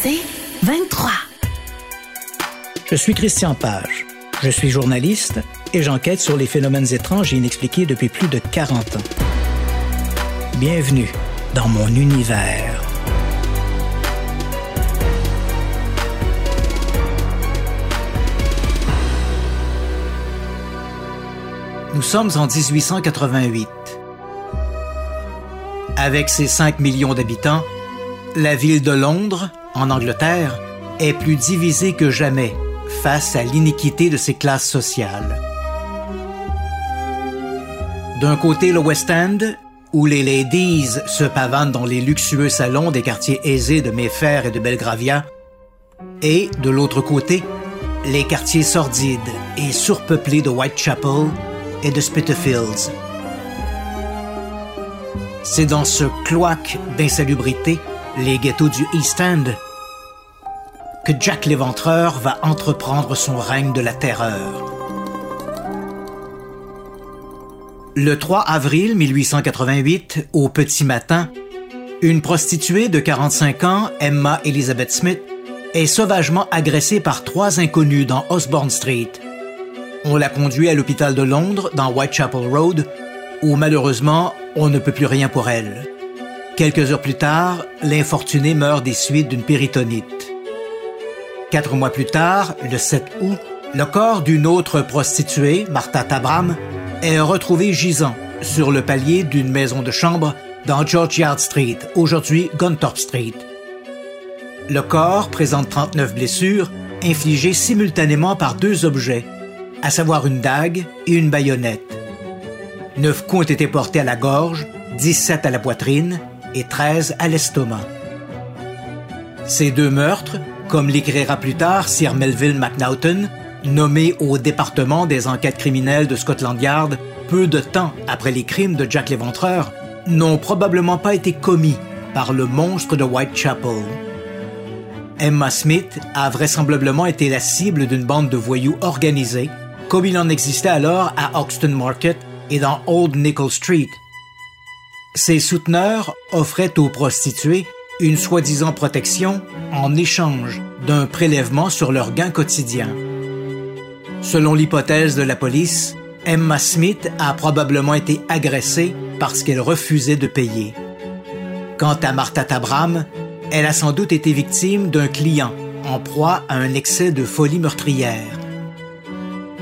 C'est 23. Je suis Christian Page. Je suis journaliste et j'enquête sur les phénomènes étranges et inexpliqués depuis plus de 40 ans. Bienvenue dans mon univers. Nous sommes en 1888. Avec ses 5 millions d'habitants, la ville de Londres, en Angleterre, est plus divisée que jamais face à l'iniquité de ses classes sociales. D'un côté, le West End, où les ladies se pavanent dans les luxueux salons des quartiers aisés de Mayfair et de Belgravia, et de l'autre côté, les quartiers sordides et surpeuplés de Whitechapel et de Spitalfields. C'est dans ce cloaque d'insalubrité, les ghettos du East End, que Jack l'Éventreur va entreprendre son règne de la terreur. Le 3 avril 1888, au petit matin, une prostituée de 45 ans, Emma Elizabeth Smith, est sauvagement agressée par trois inconnus dans Osborne Street. On la conduit à l'hôpital de Londres, dans Whitechapel Road, où malheureusement, on ne peut plus rien pour elle. Quelques heures plus tard, l'infortunée meurt des suites d'une péritonite. Quatre mois plus tard, le 7 août, le corps d'une autre prostituée, Martha Tabram, est retrouvé gisant sur le palier d'une maison de chambre dans George Street, aujourd'hui Gunthorpe Street. Le corps présente 39 blessures infligées simultanément par deux objets, à savoir une dague et une baïonnette. Neuf coups ont été portés à la gorge, 17 à la poitrine et 13 à l'estomac. Ces deux meurtres, comme l'écrira plus tard Sir Melville MacNaughton, nommé au département des enquêtes criminelles de Scotland Yard peu de temps après les crimes de Jack l'Éventreur, n'ont probablement pas été commis par le monstre de Whitechapel. Emma Smith a vraisemblablement été la cible d'une bande de voyous organisés, comme il en existait alors à Oxton Market et dans Old Nickel Street. Ses souteneurs offraient aux prostituées une soi-disant protection en échange d'un prélèvement sur leurs gains quotidiens. Selon l'hypothèse de la police, Emma Smith a probablement été agressée parce qu'elle refusait de payer. Quant à Martha Tabram, elle a sans doute été victime d'un client en proie à un excès de folie meurtrière.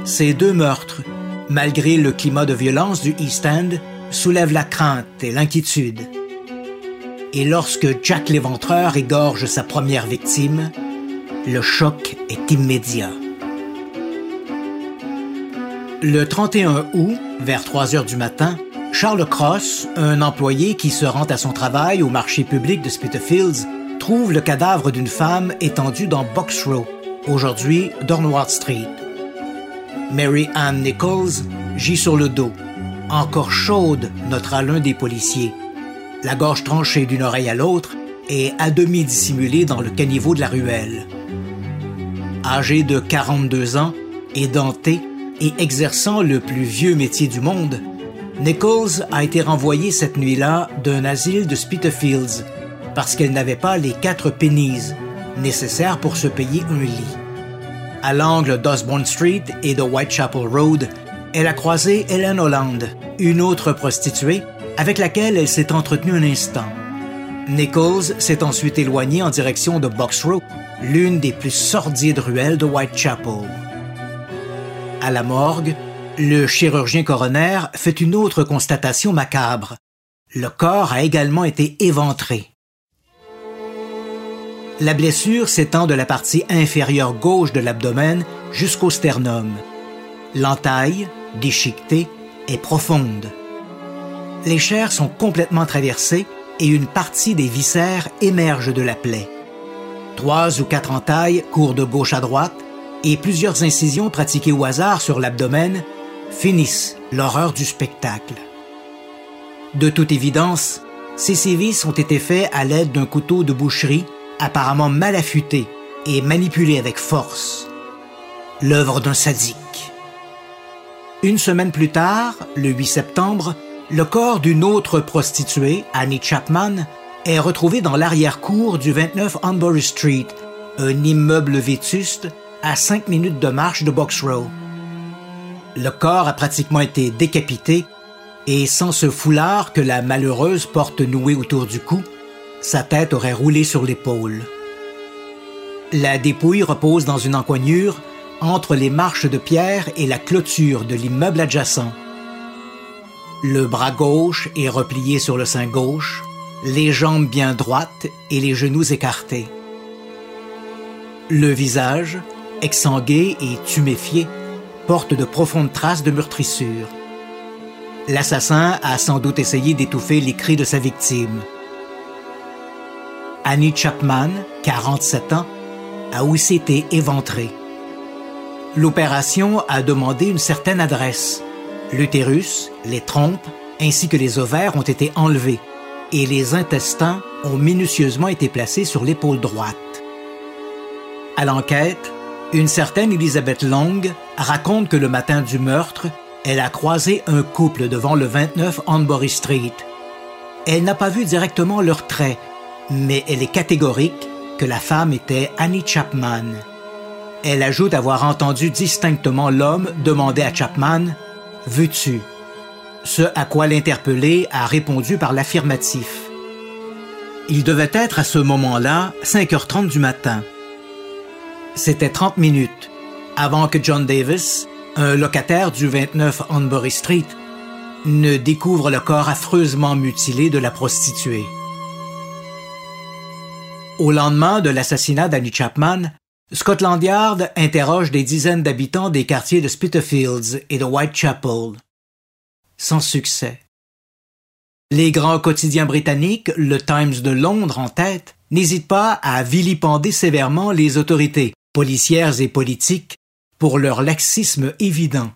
Ces deux meurtres malgré le climat de violence du East End, soulève la crainte et l'inquiétude. Et lorsque Jack l'Éventreur égorge sa première victime, le choc est immédiat. Le 31 août, vers 3 heures du matin, Charles Cross, un employé qui se rend à son travail au marché public de Spitalfields, trouve le cadavre d'une femme étendue dans Box Row, aujourd'hui Dornward Street. Mary Ann Nichols gît sur le dos. Encore chaude, notera l'un des policiers. La gorge tranchée d'une oreille à l'autre et à demi dissimulée dans le caniveau de la ruelle. Âgée de 42 ans, édentée et exerçant le plus vieux métier du monde, Nichols a été renvoyée cette nuit-là d'un asile de Spitalfields parce qu'elle n'avait pas les quatre pennies nécessaires pour se payer un lit à l'angle d'Osborne Street et de Whitechapel Road, elle a croisé Helen Holland, une autre prostituée, avec laquelle elle s'est entretenue un instant. Nichols s'est ensuite éloigné en direction de Box Row, l'une des plus sordides ruelles de Whitechapel. À la morgue, le chirurgien coroner fait une autre constatation macabre. Le corps a également été éventré. La blessure s'étend de la partie inférieure gauche de l'abdomen jusqu'au sternum. L'entaille, déchiquetée, est profonde. Les chairs sont complètement traversées et une partie des viscères émerge de la plaie. Trois ou quatre entailles courent de gauche à droite et plusieurs incisions pratiquées au hasard sur l'abdomen finissent l'horreur du spectacle. De toute évidence, ces sévices ont été faits à l'aide d'un couteau de boucherie apparemment mal affûté et manipulé avec force. L'œuvre d'un sadique. Une semaine plus tard, le 8 septembre, le corps d'une autre prostituée, Annie Chapman, est retrouvé dans l'arrière-cour du 29 Hanbury Street, un immeuble vétuste à cinq minutes de marche de Box Row. Le corps a pratiquement été décapité et sans ce foulard que la malheureuse porte noué autour du cou, sa tête aurait roulé sur l'épaule. La dépouille repose dans une encoignure entre les marches de pierre et la clôture de l'immeuble adjacent. Le bras gauche est replié sur le sein gauche, les jambes bien droites et les genoux écartés. Le visage, exsangué et tuméfié, porte de profondes traces de meurtrissure. L'assassin a sans doute essayé d'étouffer les cris de sa victime. Annie Chapman, 47 ans, a aussi été éventrée. L'opération a demandé une certaine adresse. L'utérus, les trompes ainsi que les ovaires ont été enlevés et les intestins ont minutieusement été placés sur l'épaule droite. À l'enquête, une certaine Elizabeth Long raconte que le matin du meurtre, elle a croisé un couple devant le 29 Hanbury Street. Elle n'a pas vu directement leurs traits, mais elle est catégorique que la femme était Annie Chapman. Elle ajoute avoir entendu distinctement l'homme demander à Chapman Veux-tu? Ce à quoi l'interpellé a répondu par l'affirmatif. Il devait être à ce moment-là 5h30 du matin. C'était 30 minutes avant que John Davis, un locataire du 29 Hanbury Street, ne découvre le corps affreusement mutilé de la prostituée. Au lendemain de l'assassinat d'Annie Chapman, Scotland Yard interroge des dizaines d'habitants des quartiers de Spitalfields et de Whitechapel. Sans succès. Les grands quotidiens britanniques, le Times de Londres en tête, n'hésitent pas à vilipender sévèrement les autorités, policières et politiques, pour leur laxisme évident.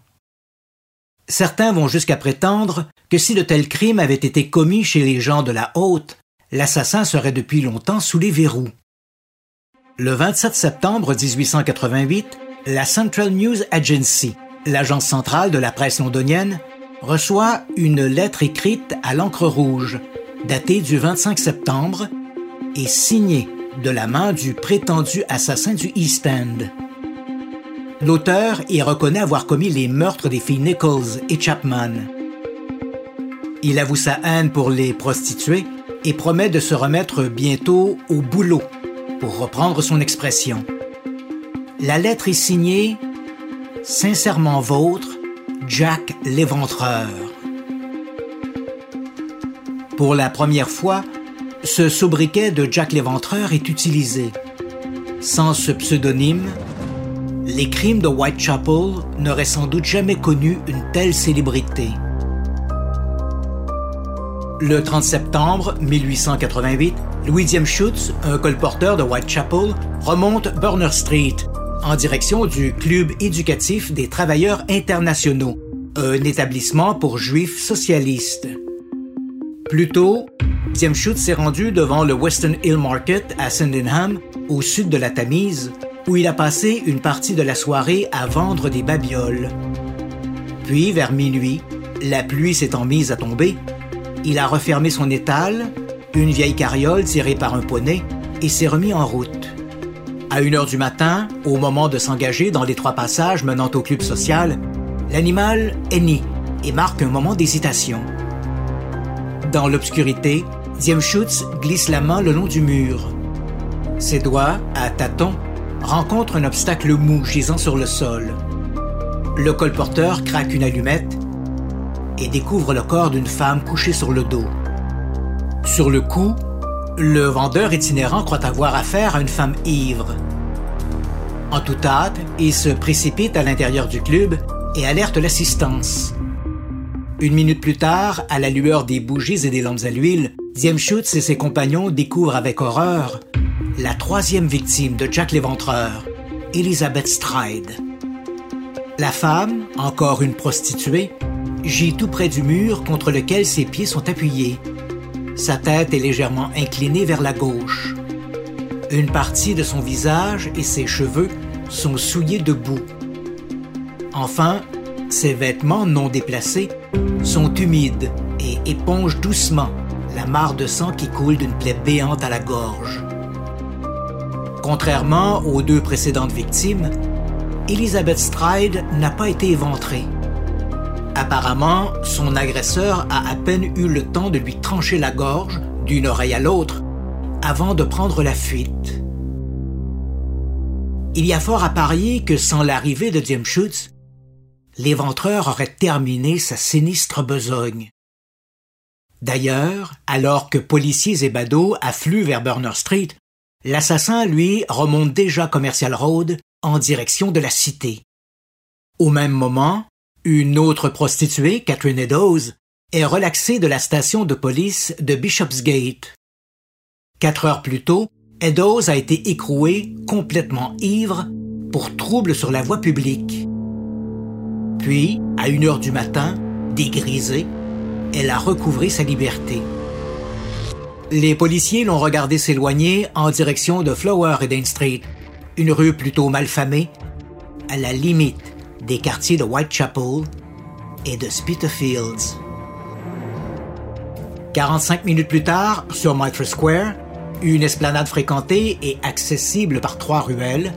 Certains vont jusqu'à prétendre que si de tels crimes avaient été commis chez les gens de la haute, l'assassin serait depuis longtemps sous les verrous. Le 27 septembre 1888, la Central News Agency, l'agence centrale de la presse londonienne, reçoit une lettre écrite à l'encre rouge, datée du 25 septembre et signée de la main du prétendu assassin du East End. L'auteur y reconnaît avoir commis les meurtres des filles Nichols et Chapman. Il avoue sa haine pour les prostituées et promet de se remettre bientôt au boulot pour reprendre son expression. La lettre est signée Sincèrement vôtre, Jack l'Éventreur. Pour la première fois, ce sobriquet de Jack l'Éventreur est utilisé. Sans ce pseudonyme, les crimes de Whitechapel n'auraient sans doute jamais connu une telle célébrité. Le 30 septembre 1888, Louis Schutz, un colporteur de Whitechapel, remonte Burner Street en direction du Club éducatif des travailleurs internationaux, un établissement pour juifs socialistes. Plus tôt, Schutz s'est rendu devant le Western Hill Market à Sydenham, au sud de la Tamise, où il a passé une partie de la soirée à vendre des babioles. Puis, vers minuit, la pluie s'étant mise à tomber, il a refermé son étal, une vieille carriole tirée par un poney, et s'est remis en route. À une heure du matin, au moment de s'engager dans les trois passages menant au club social, l'animal hennit et marque un moment d'hésitation. Dans l'obscurité, Schutz glisse la main le long du mur. Ses doigts, à tâtons, rencontrent un obstacle mou gisant sur le sol. Le colporteur craque une allumette et découvre le corps d'une femme couchée sur le dos. Sur le coup, le vendeur itinérant croit avoir affaire à une femme ivre. En tout hâte, il se précipite à l'intérieur du club et alerte l'assistance. Une minute plus tard, à la lueur des bougies et des lampes à l'huile, Schutz et ses compagnons découvrent avec horreur la troisième victime de Jack l'Éventreur, Elizabeth Stride. La femme, encore une prostituée, gît tout près du mur contre lequel ses pieds sont appuyés. Sa tête est légèrement inclinée vers la gauche. Une partie de son visage et ses cheveux sont souillés de boue. Enfin, ses vêtements non déplacés sont humides et épongent doucement la mare de sang qui coule d'une plaie béante à la gorge. Contrairement aux deux précédentes victimes, Elizabeth Stride n'a pas été éventrée. Apparemment, son agresseur a à peine eu le temps de lui trancher la gorge d'une oreille à l'autre avant de prendre la fuite. Il y a fort à parier que sans l'arrivée de Jim Schutz, l'éventreur aurait terminé sa sinistre besogne. D'ailleurs, alors que policiers et badauds affluent vers Burner Street, l'assassin, lui, remonte déjà Commercial Road en direction de la cité. Au même moment, une autre prostituée, Catherine Eddowes, est relaxée de la station de police de Bishopsgate. Quatre heures plus tôt, Eddowes a été écrouée, complètement ivre, pour trouble sur la voie publique. Puis, à une heure du matin, dégrisée, elle a recouvré sa liberté. Les policiers l'ont regardé s'éloigner en direction de Flower Eden Street, une rue plutôt malfamée, à la limite des quartiers de Whitechapel et de Spitalfields. 45 minutes plus tard, sur Mitre Square, une esplanade fréquentée et accessible par trois ruelles,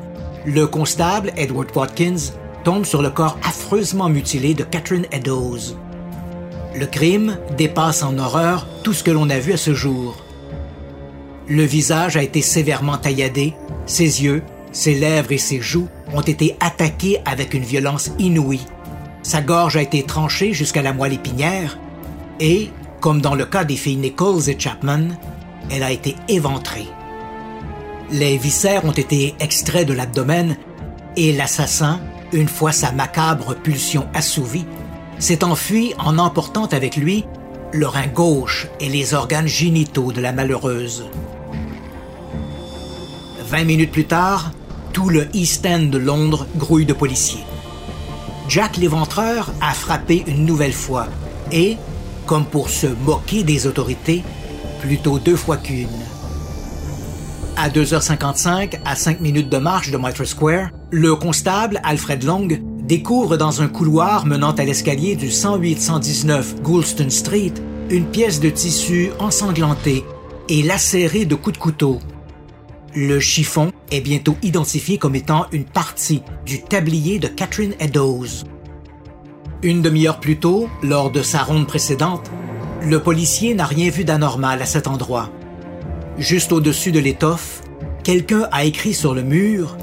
le constable Edward Watkins tombe sur le corps affreusement mutilé de Catherine Eddowes. Le crime dépasse en horreur tout ce que l'on a vu à ce jour. Le visage a été sévèrement tailladé, ses yeux, ses lèvres et ses joues ont été attaqués avec une violence inouïe. Sa gorge a été tranchée jusqu'à la moelle épinière et, comme dans le cas des filles Nichols et Chapman, elle a été éventrée. Les viscères ont été extraits de l'abdomen et l'assassin, une fois sa macabre pulsion assouvie, s'est enfui en emportant avec lui le rein gauche et les organes génitaux de la malheureuse. Vingt minutes plus tard, tout le East End de Londres grouille de policiers. Jack l'éventreur a frappé une nouvelle fois et, comme pour se moquer des autorités, plutôt deux fois qu'une. À 2h55, à 5 minutes de marche de Mitre Square, le constable Alfred Long découvre dans un couloir menant à l'escalier du 108-119 Goulston Street une pièce de tissu ensanglantée et lacérée de coups de couteau. Le chiffon est bientôt identifié comme étant une partie du tablier de Catherine Eddowes. Une demi-heure plus tôt, lors de sa ronde précédente, le policier n'a rien vu d'anormal à cet endroit. Juste au-dessus de l'étoffe, quelqu'un a écrit sur le mur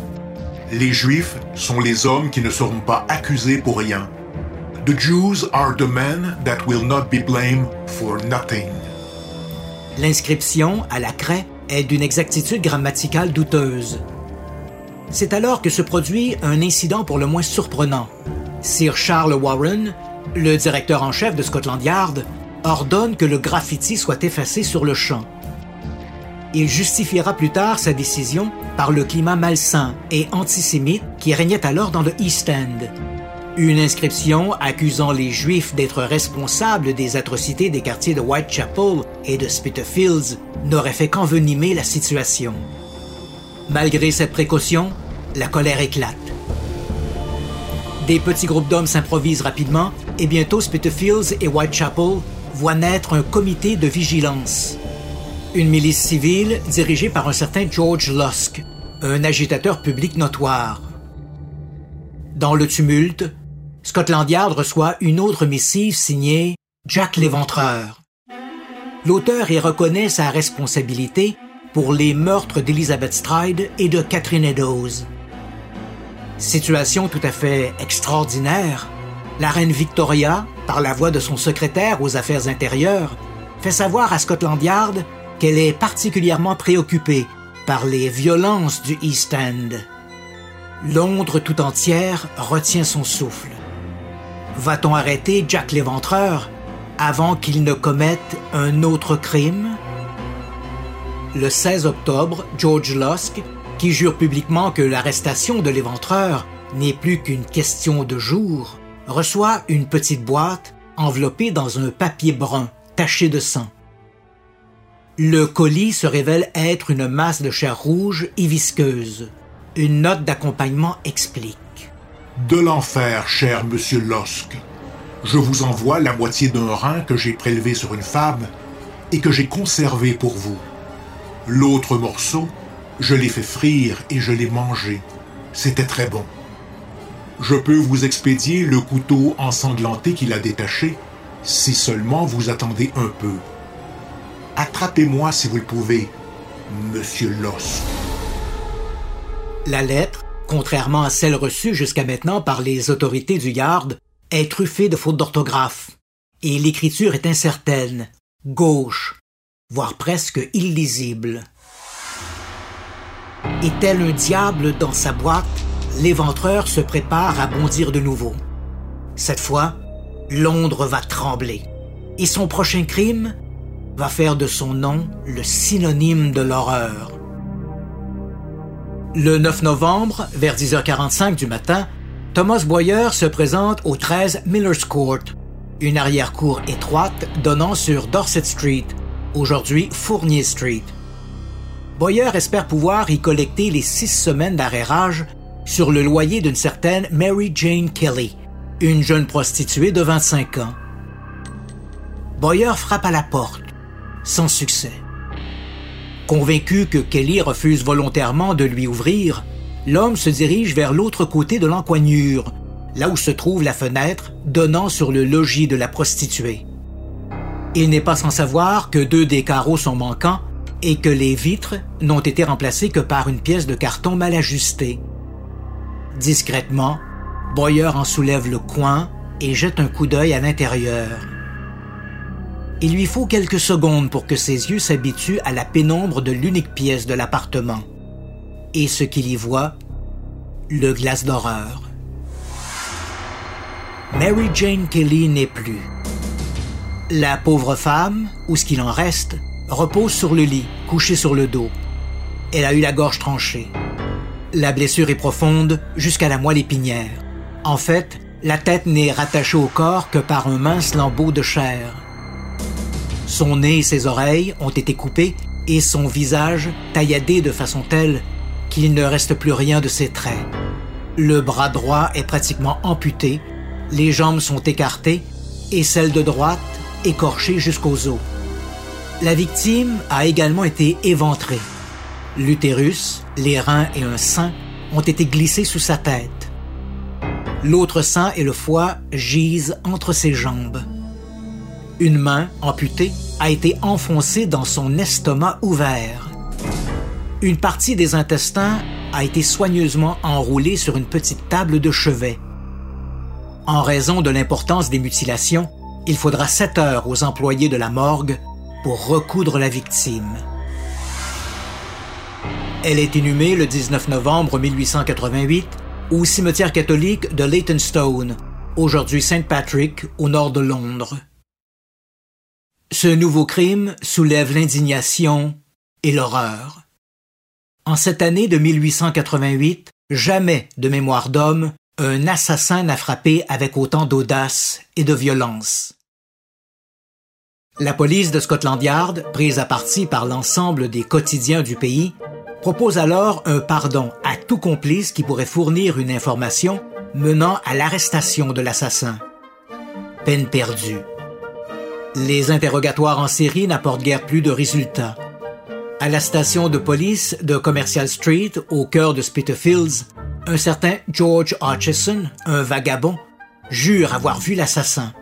Les Juifs sont les hommes qui ne seront pas accusés pour rien. The Jews are the men that will not be blamed for nothing. L'inscription à la craie est d'une exactitude grammaticale douteuse. C'est alors que se produit un incident pour le moins surprenant. Sir Charles Warren, le directeur en chef de Scotland Yard, ordonne que le graffiti soit effacé sur le champ. Il justifiera plus tard sa décision par le climat malsain et antisémite qui régnait alors dans le East End. Une inscription accusant les Juifs d'être responsables des atrocités des quartiers de Whitechapel et de Spitalfields n'aurait fait qu'envenimer la situation. Malgré cette précaution, la colère éclate. Des petits groupes d'hommes s'improvisent rapidement et bientôt Spitalfields et Whitechapel voit naître un comité de vigilance. Une milice civile dirigée par un certain George Lusk, un agitateur public notoire. Dans le tumulte, Scotland Yard reçoit une autre missive signée Jack l'Éventreur. L'auteur y reconnaît sa responsabilité pour les meurtres d'Elizabeth Stride et de Catherine Eddowes. Situation tout à fait extraordinaire, la reine Victoria, par la voix de son secrétaire aux Affaires intérieures, fait savoir à Scotland Yard qu'elle est particulièrement préoccupée par les violences du East End. Londres tout entière retient son souffle. Va-t-on arrêter Jack l'Éventreur avant qu'il ne commette un autre crime? Le 16 octobre, George Lusk, qui jure publiquement que l'arrestation de l'Éventreur n'est plus qu'une question de jours, reçoit une petite boîte enveloppée dans un papier brun taché de sang. Le colis se révèle être une masse de chair rouge et visqueuse. Une note d'accompagnement explique. De l'enfer, cher monsieur Lusk. Je vous envoie la moitié d'un rein que j'ai prélevé sur une femme et que j'ai conservé pour vous. L'autre morceau, je l'ai fait frire et je l'ai mangé. C'était très bon. Je peux vous expédier le couteau ensanglanté qu'il a détaché, si seulement vous attendez un peu. Attrapez-moi si vous le pouvez, Monsieur Lost. La lettre, contrairement à celle reçue jusqu'à maintenant par les autorités du Yard, est truffée de fautes d'orthographe. Et l'écriture est incertaine, gauche, voire presque illisible. Et tel un diable dans sa boîte, l'éventreur se prépare à bondir de nouveau. Cette fois, Londres va trembler. Et son prochain crime va faire de son nom le synonyme de l'horreur. Le 9 novembre, vers 10h45 du matin, Thomas Boyer se présente au 13 Miller's Court, une arrière-cour étroite donnant sur Dorset Street, aujourd'hui Fournier Street. Boyer espère pouvoir y collecter les six semaines d'arrérage sur le loyer d'une certaine Mary Jane Kelly, une jeune prostituée de 25 ans. Boyer frappe à la porte, sans succès. Convaincu que Kelly refuse volontairement de lui ouvrir, l'homme se dirige vers l'autre côté de l'encoignure, là où se trouve la fenêtre donnant sur le logis de la prostituée. Il n'est pas sans savoir que deux des carreaux sont manquants et que les vitres n'ont été remplacées que par une pièce de carton mal ajustée. Discrètement, Boyer en soulève le coin et jette un coup d'œil à l'intérieur. Il lui faut quelques secondes pour que ses yeux s'habituent à la pénombre de l'unique pièce de l'appartement. Et ce qu'il y voit, le glace d'horreur. Mary Jane Kelly n'est plus. La pauvre femme, ou ce qu'il en reste, repose sur le lit, couchée sur le dos. Elle a eu la gorge tranchée. La blessure est profonde jusqu'à la moelle épinière. En fait, la tête n'est rattachée au corps que par un mince lambeau de chair. Son nez et ses oreilles ont été coupés et son visage tailladé de façon telle qu'il ne reste plus rien de ses traits. Le bras droit est pratiquement amputé, les jambes sont écartées et celle de droite écorchée jusqu'aux os. La victime a également été éventrée. L'utérus, les reins et un sein ont été glissés sous sa tête. L'autre sein et le foie gisent entre ses jambes. Une main, amputée, a été enfoncée dans son estomac ouvert. Une partie des intestins a été soigneusement enroulée sur une petite table de chevet. En raison de l'importance des mutilations, il faudra sept heures aux employés de la morgue pour recoudre la victime. Elle est inhumée le 19 novembre 1888 au cimetière catholique de Leytonstone, aujourd'hui St. Patrick, au nord de Londres. Ce nouveau crime soulève l'indignation et l'horreur. En cette année de 1888, jamais de mémoire d'homme, un assassin n'a frappé avec autant d'audace et de violence. La police de Scotland Yard, prise à partie par l'ensemble des quotidiens du pays, propose alors un pardon à tout complice qui pourrait fournir une information menant à l'arrestation de l'assassin. Peine perdue. Les interrogatoires en série n'apportent guère plus de résultats. À la station de police de Commercial Street, au cœur de Spitalfields, un certain George Hutchison, un vagabond, jure avoir vu l'assassin.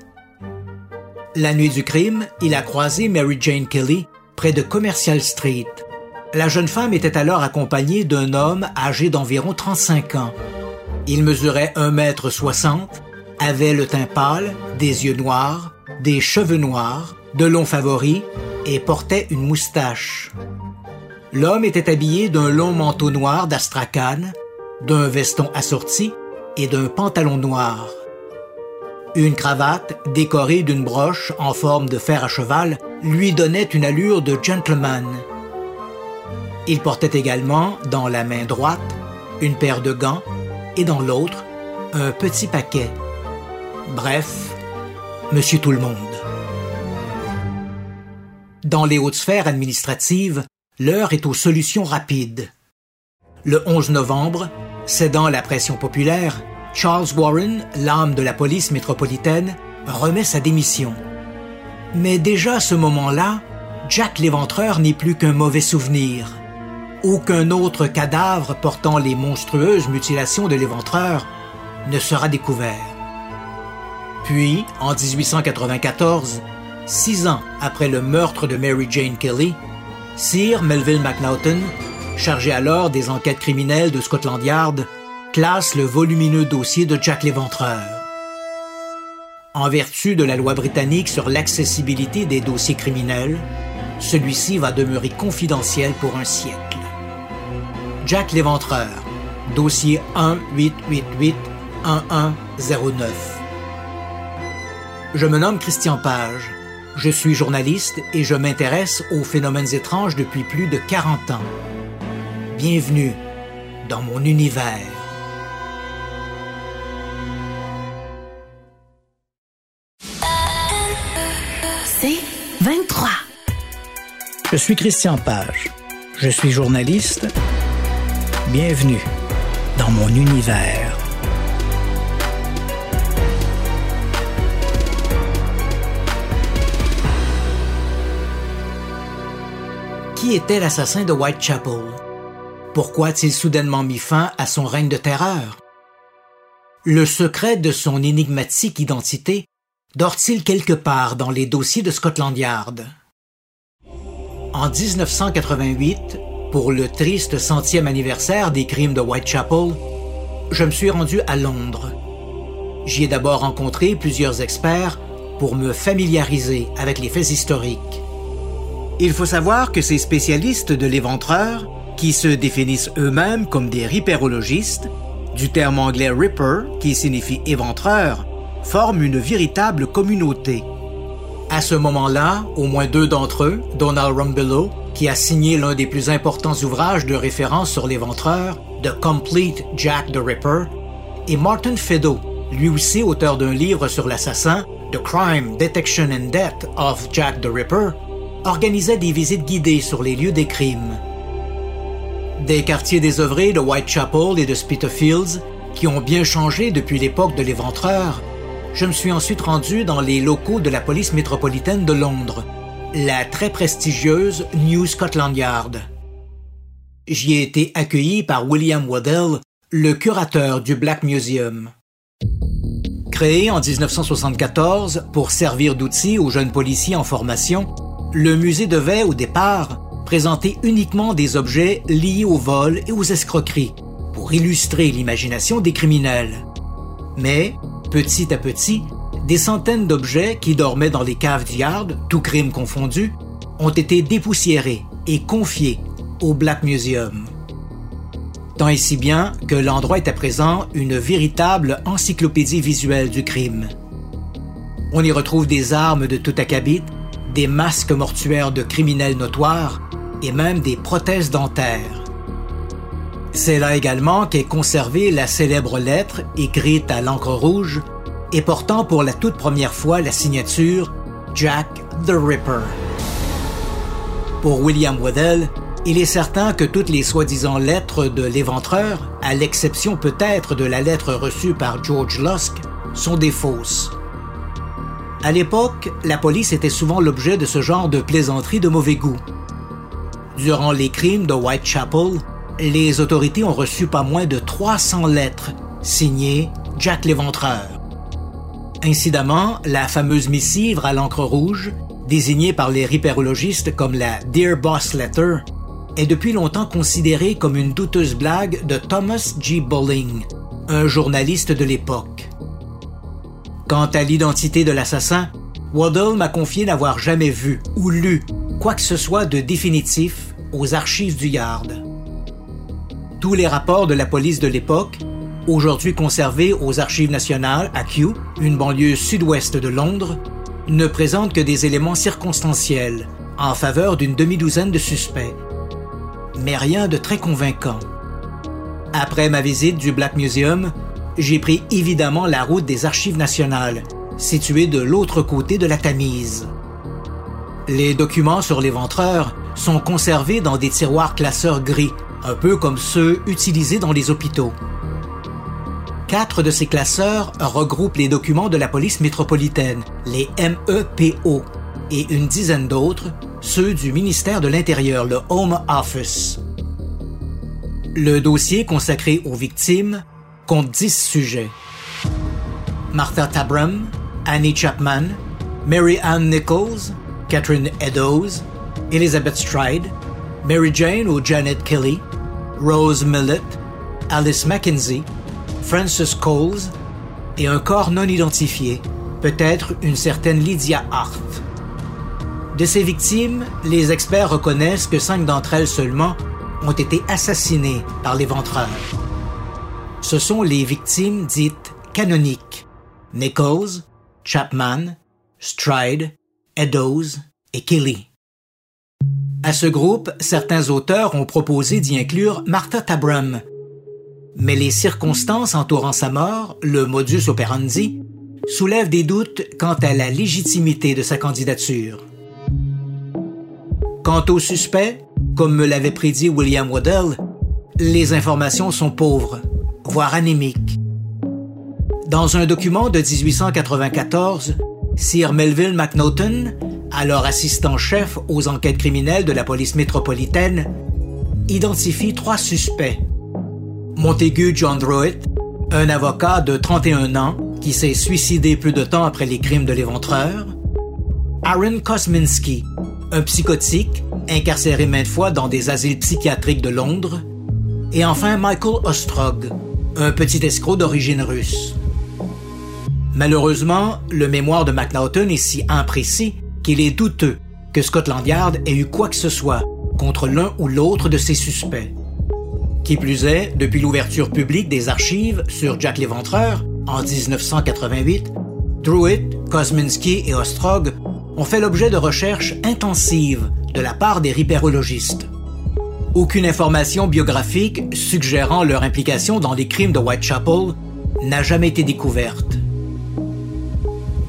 La nuit du crime, il a croisé Mary Jane Kelly près de Commercial Street. La jeune femme était alors accompagnée d'un homme âgé d'environ 35 ans. Il mesurait 1 mètre 60, avait le teint pâle, des yeux noirs, des cheveux noirs, de longs favoris et portait une moustache. L'homme était habillé d'un long manteau noir d'astrakhan, d'un veston assorti et d'un pantalon noir. Une cravate décorée d'une broche en forme de fer à cheval lui donnait une allure de gentleman. Il portait également dans la main droite une paire de gants et dans l'autre un petit paquet. Bref, Monsieur Tout le Monde. Dans les hautes sphères administratives, l'heure est aux solutions rapides. Le 11 novembre, cédant la pression populaire, Charles Warren, l'âme de la police métropolitaine, remet sa démission. Mais déjà à ce moment-là, Jack l'Éventreur n'est plus qu'un mauvais souvenir. Aucun autre cadavre portant les monstrueuses mutilations de l'Éventreur ne sera découvert. Puis, en 1894, six ans après le meurtre de Mary Jane Kelly, Sir Melville MacNaughton, chargé alors des enquêtes criminelles de Scotland Yard, classe le volumineux dossier de Jack l'Éventreur. En vertu de la loi britannique sur l'accessibilité des dossiers criminels, celui-ci va demeurer confidentiel pour un siècle. Jack l'Éventreur, dossier 1-888-1109. Je me nomme Christian Page. Je suis journaliste et je m'intéresse aux phénomènes étranges depuis plus de 40 ans. Bienvenue dans mon univers. C'est 23. Je suis Christian Page. Je suis journaliste. Bienvenue dans mon univers. Qui était l'assassin de Whitechapel? Pourquoi a-t-il soudainement mis fin à son règne de terreur? Le secret de son énigmatique identité dort-il quelque part dans les dossiers de Scotland Yard? En 1988, pour le triste centième anniversaire des crimes de Whitechapel, je me suis rendu à Londres. J'y ai d'abord rencontré plusieurs experts pour me familiariser avec les faits historiques. Il faut savoir que ces spécialistes de l'éventreur, qui se définissent eux-mêmes comme des ripérologistes, du terme anglais ripper, qui signifie éventreur, forment une véritable communauté. À ce moment-là, au moins deux d'entre eux, Donald Rumbelow, qui a signé l'un des plus importants ouvrages de référence sur l'éventreur, The Complete Jack the Ripper, et Martin Fido, lui aussi auteur d'un livre sur l'assassin, The Crime, Detection and Death of Jack the Ripper, organisait des visites guidées sur les lieux des crimes. Des quartiers désœuvrés de Whitechapel et de Spitalfields, qui ont bien changé depuis l'époque de l'éventreur, je me suis ensuite rendu dans les locaux de la police métropolitaine de Londres, la très prestigieuse New Scotland Yard. J'y ai été accueilli par William Waddell, le curateur du Black Museum. Créé en 1974 pour servir d'outil aux jeunes policiers en formation, le musée devait, au départ, présenter uniquement des objets liés au vol et aux escroqueries, pour illustrer l'imagination des criminels. Mais, petit à petit, des centaines d'objets qui dormaient dans les caves du Yard, tout crime confondu, ont été dépoussiérés et confiés au Black Museum. Tant et si bien que l'endroit est à présent une véritable encyclopédie visuelle du crime. On y retrouve des armes de tout acabit, des masques mortuaires de criminels notoires et même des prothèses dentaires. C'est là également qu'est conservée la célèbre lettre écrite à l'encre rouge et portant pour la toute première fois la signature Jack the Ripper. Pour William Waddell, il est certain que toutes les soi-disant lettres de l'éventreur, à l'exception peut-être de la lettre reçue par George Lusk, sont des fausses. À l'époque, la police était souvent l'objet de ce genre de plaisanteries de mauvais goût. Durant les crimes de Whitechapel, les autorités ont reçu pas moins de 300 lettres signées Jack l'Éventreur. Incidemment, la fameuse missive à l'encre rouge, désignée par les ripérologistes comme la Dear Boss Letter, est depuis longtemps considérée comme une douteuse blague de Thomas G. Bowling, un journaliste de l'époque. Quant à l'identité de l'assassin, Waddell m'a confié n'avoir jamais vu ou lu quoi que ce soit de définitif aux archives du Yard. Tous les rapports de la police de l'époque, aujourd'hui conservés aux Archives nationales à Kew, une banlieue sud-ouest de Londres, ne présentent que des éléments circonstanciels en faveur d'une demi-douzaine de suspects. Mais rien de très convaincant. Après ma visite du Black Museum, j'ai pris évidemment la route des Archives nationales, situées de l'autre côté de la Tamise. Les documents sur l'éventreur sont conservés dans des tiroirs classeurs gris, un peu comme ceux utilisés dans les hôpitaux. Quatre de ces classeurs regroupent les documents de la police métropolitaine, les MEPO, et une dizaine d'autres ceux du ministère de l'Intérieur, le Home Office. Le dossier consacré aux victimes compte 10 sujets. Martha Tabram, Annie Chapman, Mary Ann Nichols, Catherine Eddowes, Elizabeth Stride, Mary Jane ou Janet Kelly, Rose Millett, Alice Mackenzie, Francis Coles et un corps non identifié, peut-être une certaine Lydia Hart. De ces victimes, les experts reconnaissent que cinq d'entre elles seulement ont été assassinées par les ventreurs. Ce sont les victimes dites canoniques, Nichols, Chapman, Stride, Eddowes et Kelly. À ce groupe, certains auteurs ont proposé d'y inclure Martha Tabram. Mais les circonstances entourant sa mort, le modus operandi, soulèvent des doutes quant à la légitimité de sa candidature. Quant au suspect, comme me l'avait prédit William Waddell, les informations sont pauvres, voire anémiques. Dans un document de 1894, Sir Melville McNaughton alors assistant-chef aux enquêtes criminelles de la police métropolitaine, identifie trois suspects. Montague John Druitt, un avocat de 31 ans qui s'est suicidé peu de temps après les crimes de l'éventreur. Aaron Kosminski, un psychotique incarcéré maintes fois dans des asiles psychiatriques de Londres. Et enfin Michael Ostrog, un petit escroc d'origine russe. Malheureusement, le mémoire de McNaughton est si imprécis qu'il est douteux que Scotland Yard ait eu quoi que ce soit contre l'un ou l'autre de ses suspects. Qui plus est, depuis l'ouverture publique des archives sur Jack l'Éventreur en 1988, Druitt, Kosminski et Ostrog ont fait l'objet de recherches intensives de la part des ripérologistes. Aucune information biographique suggérant leur implication dans les crimes de Whitechapel n'a jamais été découverte.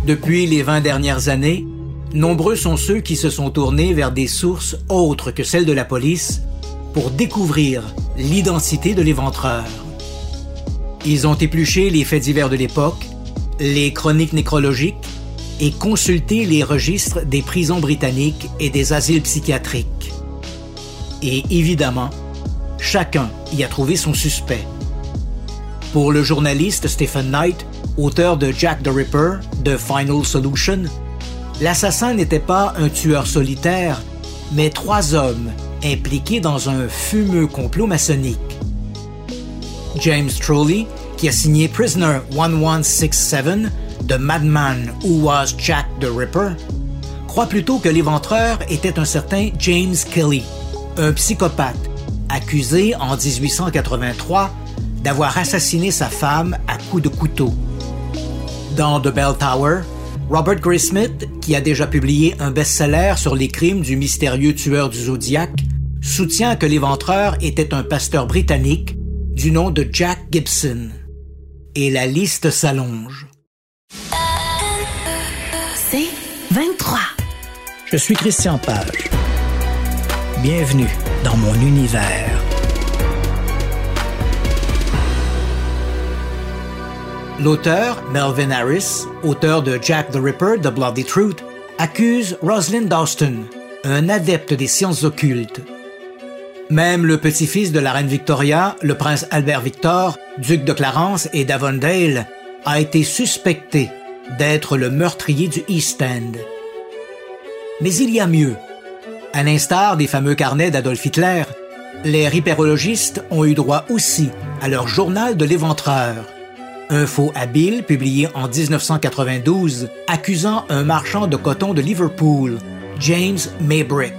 Depuis les 20 dernières années, Nombreux sont ceux qui se sont tournés vers des sources autres que celles de la police pour découvrir l'identité de l'éventreur. Ils ont épluché les faits divers de l'époque, les chroniques nécrologiques et consulté les registres des prisons britanniques et des asiles psychiatriques. Et évidemment, chacun y a trouvé son suspect. Pour le journaliste Stephen Knight, auteur de Jack the Ripper, The Final Solution, L'assassin n'était pas un tueur solitaire, mais trois hommes impliqués dans un fumeux complot maçonnique. James Trolley, qui a signé Prisoner 1167 de Madman Who Was Jack the Ripper, croit plutôt que l'éventreur était un certain James Kelly, un psychopathe, accusé en 1883 d'avoir assassiné sa femme à coups de couteau. Dans The Bell Tower, Robert Graysmith, qui a déjà publié un best-seller sur les crimes du mystérieux tueur du Zodiac, soutient que l'éventreur était un pasteur britannique du nom de Jack Gibson. Et la liste s'allonge. C'est 23. Je suis Christian Page. Bienvenue dans mon univers. L'auteur, Melvin Harris, auteur de Jack the Ripper, The Bloody Truth, accuse Rosalind Dawson, un adepte des sciences occultes. Même le petit-fils de la reine Victoria, le prince Albert Victor, duc de Clarence et d'Avondale, a été suspecté d'être le meurtrier du East End. Mais il y a mieux. À l'instar des fameux carnets d'Adolf Hitler, les ripérologistes ont eu droit aussi à leur journal de l'éventreur, un faux habile publié en 1992 accusant un marchand de coton de Liverpool, James Maybrick.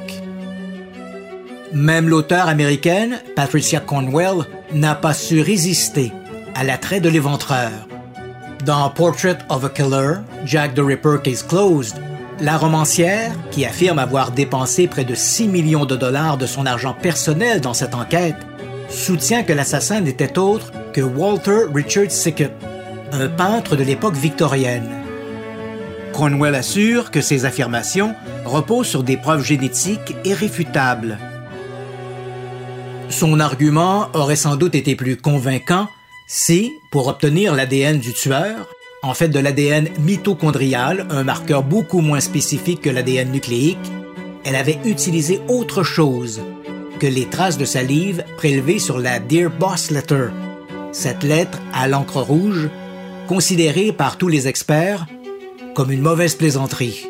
Même l'auteur américaine, Patricia Cornwell, n'a pas su résister à l'attrait de l'éventreur. Dans Portrait of a Killer, Jack the Ripper Case Closed, la romancière, qui affirme avoir dépensé près de 6 millions de dollars de son argent personnel dans cette enquête, soutient que l'assassin n'était autre que Walter Richard Sickett, un peintre de l'époque victorienne. Cornwell assure que ces affirmations reposent sur des preuves génétiques irréfutables. Son argument aurait sans doute été plus convaincant si, pour obtenir l'ADN du tueur, en fait de l'ADN mitochondrial, un marqueur beaucoup moins spécifique que l'ADN nucléique, elle avait utilisé autre chose que les traces de salive prélevées sur la Dear Boss Letter, cette lettre à l'encre rouge, considérée par tous les experts comme une mauvaise plaisanterie.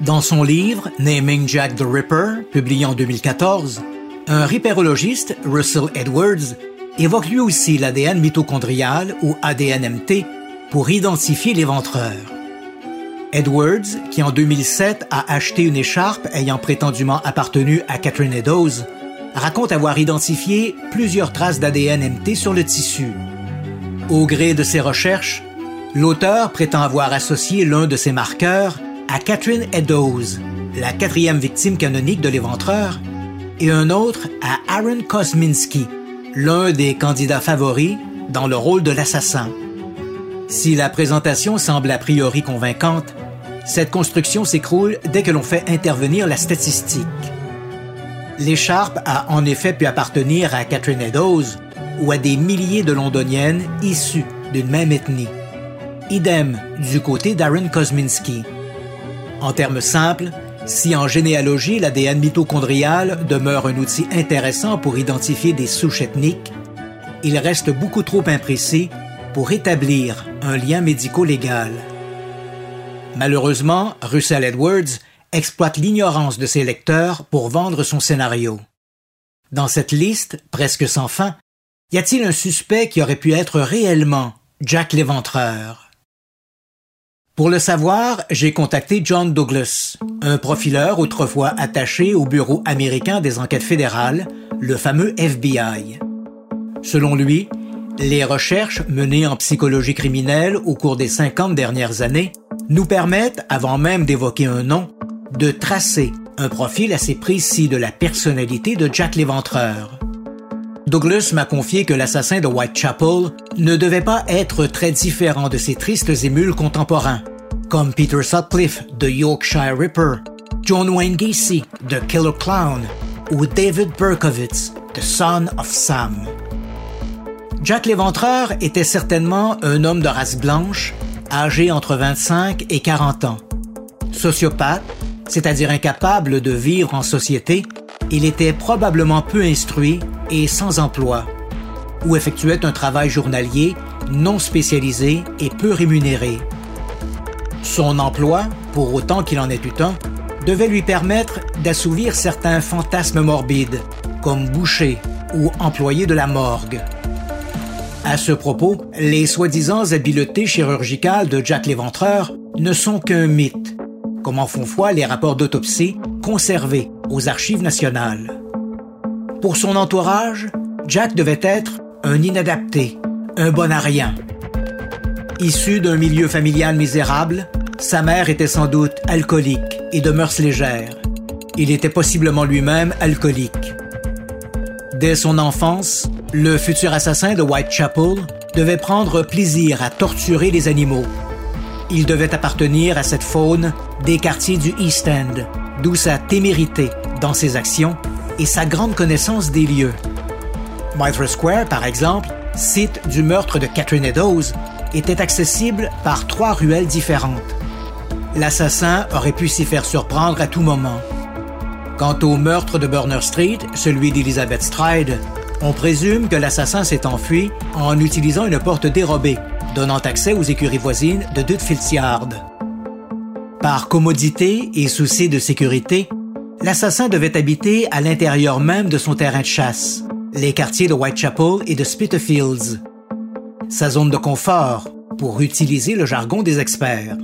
Dans son livre Naming Jack the Ripper, publié en 2014, un ripérologiste, Russell Edwards, évoque lui aussi l'ADN mitochondrial ou ADNMT pour identifier l'éventreur. Edwards, qui en 2007 a acheté une écharpe ayant prétendument appartenu à Catherine Eddowes, raconte avoir identifié plusieurs traces d'ADN-MT sur le tissu. Au gré de ses recherches, l'auteur prétend avoir associé l'un de ses marqueurs à Catherine Eddowes, la quatrième victime canonique de l'éventreur, et un autre à Aaron Kosminski, l'un des candidats favoris dans le rôle de l'assassin. Si la présentation semble a priori convaincante, cette construction s'écroule dès que l'on fait intervenir la statistique. L'écharpe a en effet pu appartenir à Catherine Eddowes ou à des milliers de londoniennes issues d'une même ethnie. Idem du côté d'Aaron Kosminski. En termes simples, si en généalogie l'ADN mitochondrial demeure un outil intéressant pour identifier des souches ethniques, il reste beaucoup trop imprécis pour établir un lien médico-légal. Malheureusement, Russell Edwards exploite l'ignorance de ses lecteurs pour vendre son scénario. Dans cette liste, presque sans fin, y a-t-il un suspect qui aurait pu être réellement Jack l'Éventreur? Pour le savoir, j'ai contacté John Douglas, un profileur autrefois attaché au Bureau américain des enquêtes fédérales, le fameux FBI. Selon lui, les recherches menées en psychologie criminelle au cours des 50 dernières années nous permettent, avant même d'évoquer un nom, de tracer un profil assez précis de la personnalité de Jack l'Éventreur. Douglas m'a confié que l'assassin de Whitechapel ne devait pas être très différent de ses tristes émules contemporains, comme Peter Sutcliffe de Yorkshire Ripper, John Wayne Gacy de Killer Clown ou David Berkowitz de Son of Sam. Jack l'Éventreur était certainement un homme de race blanche, âgé entre 25 et 40 ans. Sociopathe, c'est-à-dire incapable de vivre en société, il était probablement peu instruit et sans emploi, ou effectuait un travail journalier non spécialisé et peu rémunéré. Son emploi, pour autant qu'il en ait eu un, devait lui permettre d'assouvir certains fantasmes morbides, comme boucher ou employé de la morgue. À ce propos, les soi-disant habiletés chirurgicales de Jack l'Éventreur ne sont qu'un mythe, comme en font foi les rapports d'autopsie conservés aux archives nationales. Pour son entourage, Jack devait être un inadapté, un bon à rien. Issu d'un milieu familial misérable, sa mère était sans doute alcoolique et de mœurs légères. Il était possiblement lui-même alcoolique. Dès son enfance, le futur assassin de Whitechapel devait prendre plaisir à torturer les animaux. Il devait appartenir à cette faune des quartiers du East End, d'où sa témérité dans ses actions et sa grande connaissance des lieux. Mitre Square, par exemple, site du meurtre de Catherine Eddowes, était accessible par trois ruelles différentes. L'assassin aurait pu s'y faire surprendre à tout moment. Quant au meurtre de Burner Street, celui d'Elizabeth Stride, on présume que l'assassin s'est enfui en utilisant une porte dérobée, donnant accès aux écuries voisines de Dudfields Yard. Par commodité et souci de sécurité, l'assassin devait habiter à l'intérieur même de son terrain de chasse, les quartiers de Whitechapel et de Spitalfields. Sa zone de confort, pour utiliser le jargon des experts.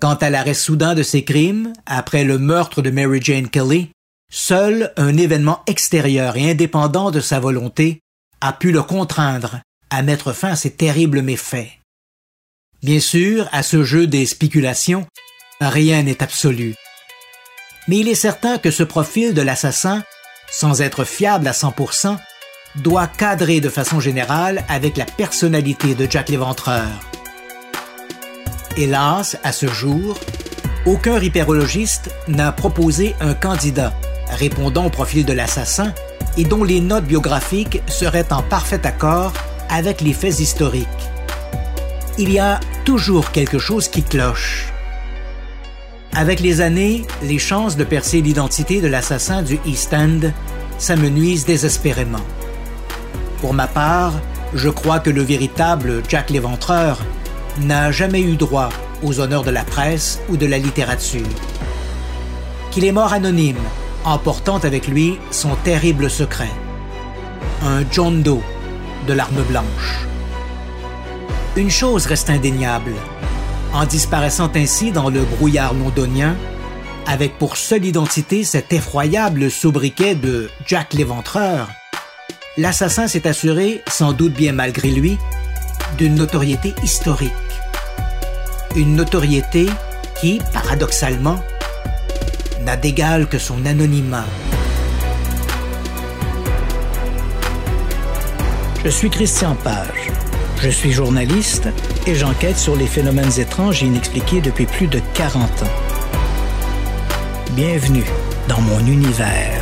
Quant à l'arrêt soudain de ses crimes, après le meurtre de Mary Jane Kelly, Seul un événement extérieur et indépendant de sa volonté a pu le contraindre à mettre fin à ces terribles méfaits. Bien sûr, à ce jeu des spéculations, rien n'est absolu. Mais il est certain que ce profil de l'assassin, sans être fiable à 100%, doit cadrer de façon générale avec la personnalité de Jack l'Éventreur. Hélas, à ce jour, aucun ripérologiste n'a proposé un candidat répondant au profil de l'assassin et dont les notes biographiques seraient en parfait accord avec les faits historiques. Il y a toujours quelque chose qui cloche. Avec les années, les chances de percer l'identité de l'assassin du East End s'amenuisent désespérément. Pour ma part, je crois que le véritable Jack l'Éventreur n'a jamais eu droit aux honneurs de la presse ou de la littérature. Qu'il est mort anonyme, emportant avec lui son terrible secret. Un John Doe de l'arme blanche. Une chose reste indéniable. En disparaissant ainsi dans le brouillard londonien, avec pour seule identité cet effroyable sobriquet de Jack l'Éventreur, l'assassin s'est assuré, sans doute bien malgré lui, d'une notoriété historique. Une notoriété qui, paradoxalement, n'a d'égal que son anonymat. Je suis Christian Page. Je suis journaliste et j'enquête sur les phénomènes étranges et inexpliqués depuis plus de 40 ans. Bienvenue dans mon univers.